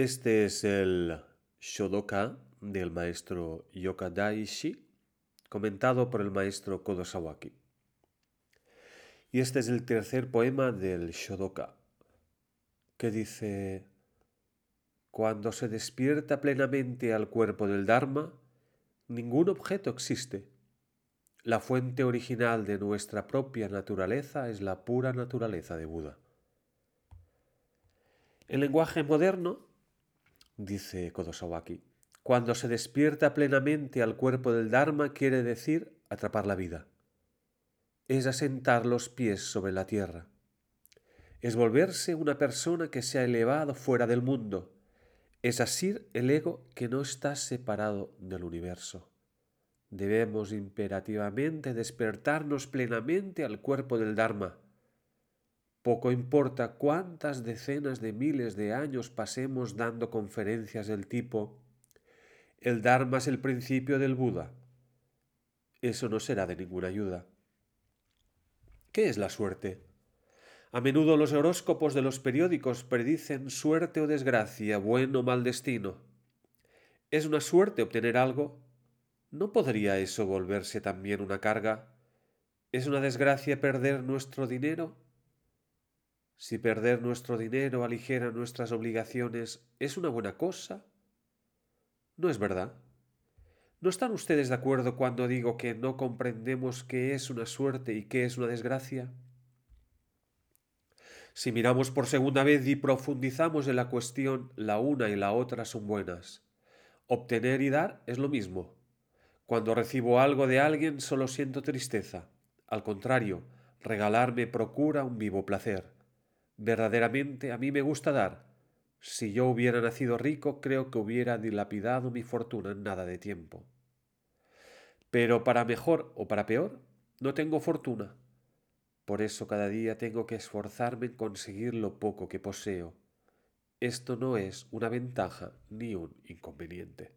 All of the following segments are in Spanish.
Este es el Shodoka del maestro Yokadaishi, comentado por el maestro Kodo Sawaki. Y este es el tercer poema del Shodoka, que dice, Cuando se despierta plenamente al cuerpo del Dharma, ningún objeto existe. La fuente original de nuestra propia naturaleza es la pura naturaleza de Buda. En lenguaje moderno, dice Kodosawaki, cuando se despierta plenamente al cuerpo del Dharma quiere decir atrapar la vida. Es asentar los pies sobre la tierra. Es volverse una persona que se ha elevado fuera del mundo. Es asir el ego que no está separado del universo. Debemos imperativamente despertarnos plenamente al cuerpo del Dharma poco importa cuántas decenas de miles de años pasemos dando conferencias del tipo el Dharma es el principio del Buda. Eso no será de ninguna ayuda. ¿Qué es la suerte? A menudo los horóscopos de los periódicos predicen suerte o desgracia, buen o mal destino. ¿Es una suerte obtener algo? ¿No podría eso volverse también una carga? ¿Es una desgracia perder nuestro dinero? Si perder nuestro dinero aligera nuestras obligaciones, ¿es una buena cosa? No es verdad. ¿No están ustedes de acuerdo cuando digo que no comprendemos qué es una suerte y qué es una desgracia? Si miramos por segunda vez y profundizamos en la cuestión, la una y la otra son buenas. Obtener y dar es lo mismo. Cuando recibo algo de alguien solo siento tristeza. Al contrario, regalarme procura un vivo placer. Verdaderamente a mí me gusta dar. Si yo hubiera nacido rico, creo que hubiera dilapidado mi fortuna en nada de tiempo. Pero para mejor o para peor, no tengo fortuna. Por eso cada día tengo que esforzarme en conseguir lo poco que poseo. Esto no es una ventaja ni un inconveniente.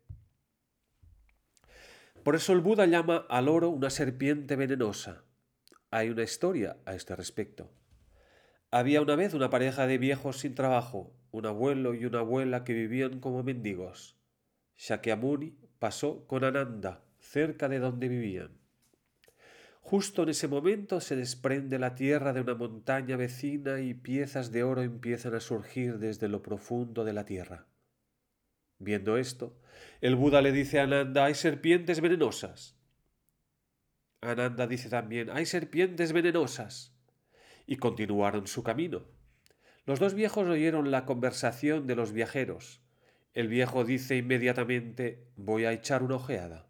Por eso el Buda llama al oro una serpiente venenosa. Hay una historia a este respecto. Había una vez una pareja de viejos sin trabajo, un abuelo y una abuela que vivían como mendigos. Shakyamuni pasó con Ananda cerca de donde vivían. Justo en ese momento se desprende la tierra de una montaña vecina y piezas de oro empiezan a surgir desde lo profundo de la tierra. Viendo esto, el Buda le dice a Ananda, hay serpientes venenosas. Ananda dice también, hay serpientes venenosas y continuaron su camino. Los dos viejos oyeron la conversación de los viajeros. El viejo dice inmediatamente voy a echar una ojeada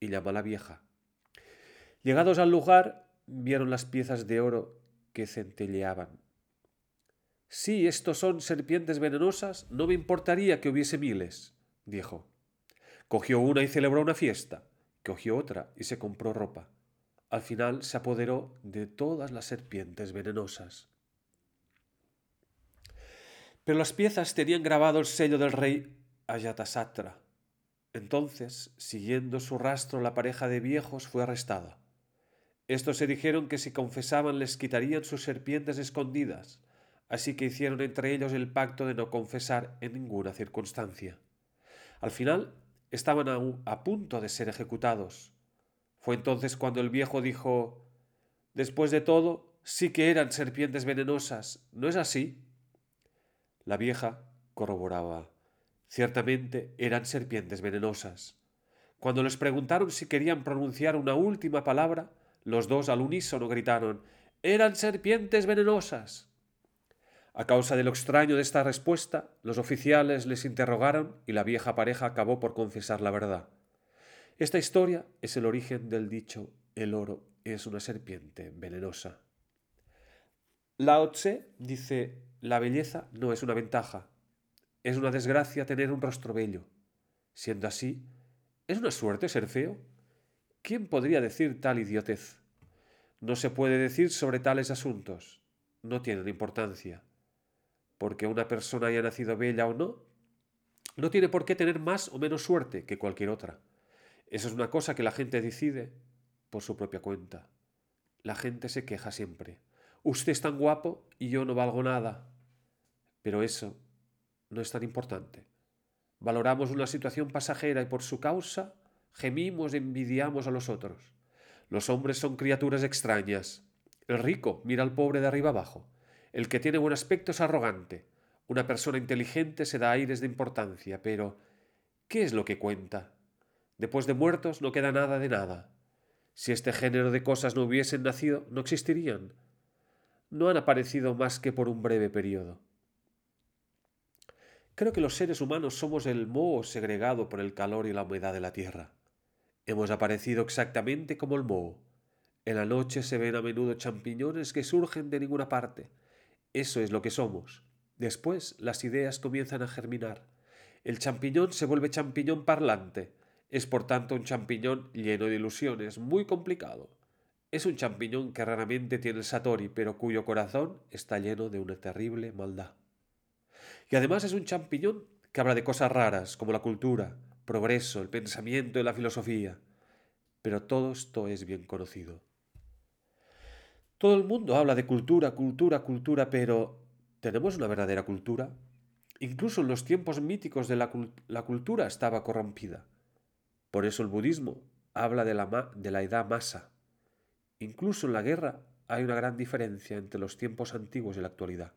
y llama a la vieja. Llegados al lugar, vieron las piezas de oro que centelleaban. Si estos son serpientes venenosas, no me importaría que hubiese miles, dijo. Cogió una y celebró una fiesta, cogió otra y se compró ropa al final se apoderó de todas las serpientes venenosas. Pero las piezas tenían grabado el sello del rey Ayatasatra. Entonces, siguiendo su rastro, la pareja de viejos fue arrestada. Estos se dijeron que si confesaban les quitarían sus serpientes escondidas, así que hicieron entre ellos el pacto de no confesar en ninguna circunstancia. Al final, estaban aún a punto de ser ejecutados, fue entonces cuando el viejo dijo Después de todo, sí que eran serpientes venenosas, ¿no es así? La vieja corroboraba Ciertamente eran serpientes venenosas. Cuando les preguntaron si querían pronunciar una última palabra, los dos al unísono gritaron Eran serpientes venenosas. A causa de lo extraño de esta respuesta, los oficiales les interrogaron y la vieja pareja acabó por confesar la verdad. Esta historia es el origen del dicho el oro es una serpiente venenosa. Lao Tse dice la belleza no es una ventaja, es una desgracia tener un rostro bello. Siendo así, ¿es una suerte ser feo? ¿Quién podría decir tal idiotez? No se puede decir sobre tales asuntos. No tienen importancia. Porque una persona haya nacido bella o no, no tiene por qué tener más o menos suerte que cualquier otra. Eso es una cosa que la gente decide por su propia cuenta. La gente se queja siempre. Usted es tan guapo y yo no valgo nada. Pero eso no es tan importante. Valoramos una situación pasajera y por su causa gemimos y envidiamos a los otros. Los hombres son criaturas extrañas. El rico mira al pobre de arriba abajo. El que tiene buen aspecto es arrogante. Una persona inteligente se da aires de importancia, pero ¿qué es lo que cuenta? Después de muertos no queda nada de nada. Si este género de cosas no hubiesen nacido, no existirían. No han aparecido más que por un breve periodo. Creo que los seres humanos somos el moho segregado por el calor y la humedad de la tierra. Hemos aparecido exactamente como el moho. En la noche se ven a menudo champiñones que surgen de ninguna parte. Eso es lo que somos. Después las ideas comienzan a germinar. El champiñón se vuelve champiñón parlante. Es por tanto un champiñón lleno de ilusiones, muy complicado. Es un champiñón que raramente tiene el satori, pero cuyo corazón está lleno de una terrible maldad. Y además es un champiñón que habla de cosas raras, como la cultura, progreso, el pensamiento y la filosofía. Pero todo esto es bien conocido. Todo el mundo habla de cultura, cultura, cultura, pero ¿tenemos una verdadera cultura? Incluso en los tiempos míticos de la, la cultura estaba corrompida. Por eso el budismo habla de la, edad masa. Incluso en la guerra hay una gran diferencia entre los tiempos antiguos y la actualidad.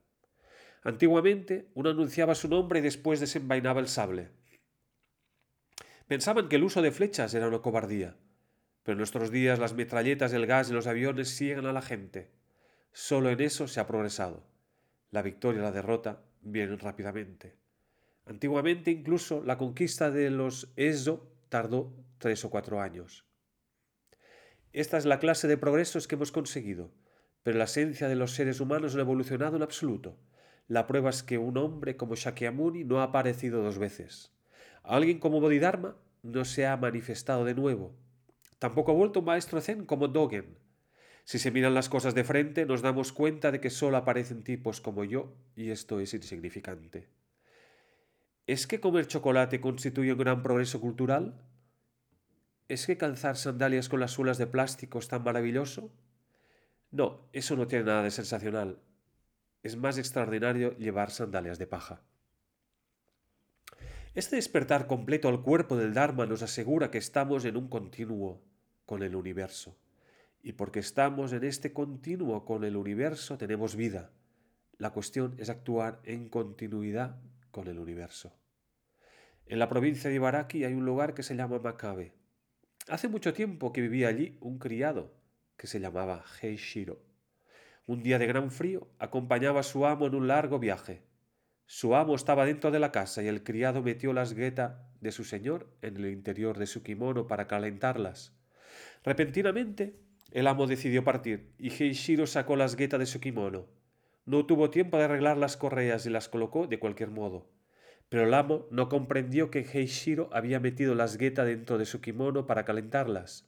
Antiguamente uno anunciaba su nombre y después desenvainaba el sable. Pensaban que el uso de flechas era una cobardía, pero en nuestros días las metralletas, el gas y los aviones siguen a la gente. Solo en eso se ha progresado. La victoria y la derrota vienen rápidamente. Antiguamente incluso la conquista de los Eso tardó tres o cuatro años. Esta es la clase de progresos que hemos conseguido, pero la esencia de los seres humanos no ha evolucionado en absoluto. La prueba es que un hombre como Shakyamuni no ha aparecido dos veces. Alguien como Bodhidharma no se ha manifestado de nuevo. Tampoco ha vuelto un maestro zen como Dogen. Si se miran las cosas de frente, nos damos cuenta de que solo aparecen tipos como yo, y esto es insignificante. ¿Es que comer chocolate constituye un gran progreso cultural? ¿Es que calzar sandalias con las suelas de plástico es tan maravilloso? No, eso no tiene nada de sensacional. Es más extraordinario llevar sandalias de paja. Este despertar completo al cuerpo del Dharma nos asegura que estamos en un continuo con el universo. Y porque estamos en este continuo con el universo tenemos vida. La cuestión es actuar en continuidad con el universo. En la provincia de Ibaraki hay un lugar que se llama Makabe. Hace mucho tiempo que vivía allí un criado que se llamaba Heishiro. Un día de gran frío acompañaba a su amo en un largo viaje. Su amo estaba dentro de la casa y el criado metió las guetas de su señor en el interior de su kimono para calentarlas. Repentinamente, el amo decidió partir y Heishiro sacó las guetas de su kimono. No tuvo tiempo de arreglar las correas y las colocó de cualquier modo. Pero el amo no comprendió que Heishiro había metido las guetas dentro de su kimono para calentarlas.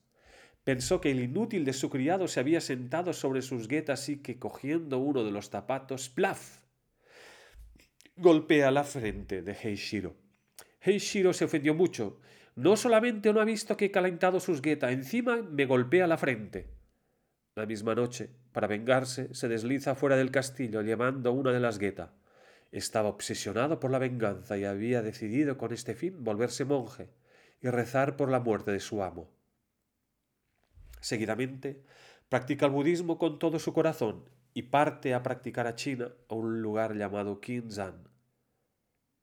Pensó que el inútil de su criado se había sentado sobre sus guetas y que, cogiendo uno de los zapatos, ¡plaf! golpea la frente de Heishiro. Heishiro se ofendió mucho. No solamente no ha visto que he calentado sus guetas, encima me golpea la frente. La misma noche, para vengarse, se desliza fuera del castillo llevando una de las guetas. Estaba obsesionado por la venganza y había decidido con este fin volverse monje y rezar por la muerte de su amo. Seguidamente, practica el budismo con todo su corazón y parte a practicar a China a un lugar llamado Qinzhang.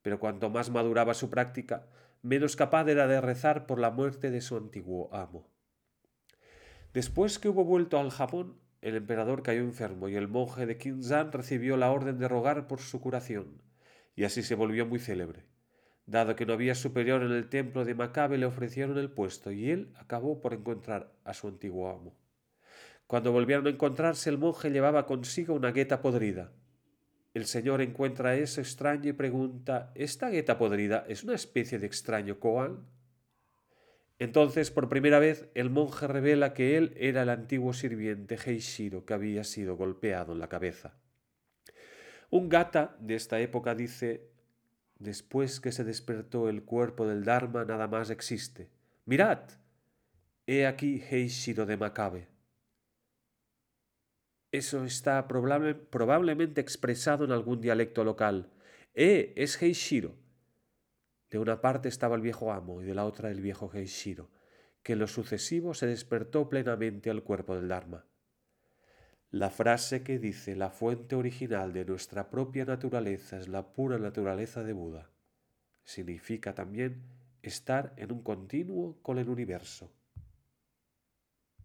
Pero cuanto más maduraba su práctica, menos capaz era de rezar por la muerte de su antiguo amo. Después que hubo vuelto al Japón, el emperador cayó enfermo y el monje de Qinzhang recibió la orden de rogar por su curación, y así se volvió muy célebre. Dado que no había superior en el templo de Macabe, le ofrecieron el puesto y él acabó por encontrar a su antiguo amo. Cuando volvieron a encontrarse, el monje llevaba consigo una gueta podrida. El señor encuentra eso extraño y pregunta ¿Esta gueta podrida es una especie de extraño koan? Entonces, por primera vez, el monje revela que él era el antiguo sirviente Heishiro que había sido golpeado en la cabeza. Un gata de esta época dice Después que se despertó el cuerpo del Dharma, nada más existe. Mirad, he aquí Heishiro de Macabe. Eso está probablemente expresado en algún dialecto local. ¡Eh! Es Heishiro. De una parte estaba el viejo amo y de la otra el viejo Heishiro, que en lo sucesivo se despertó plenamente al cuerpo del Dharma. La frase que dice la fuente original de nuestra propia naturaleza es la pura naturaleza de Buda significa también estar en un continuo con el universo.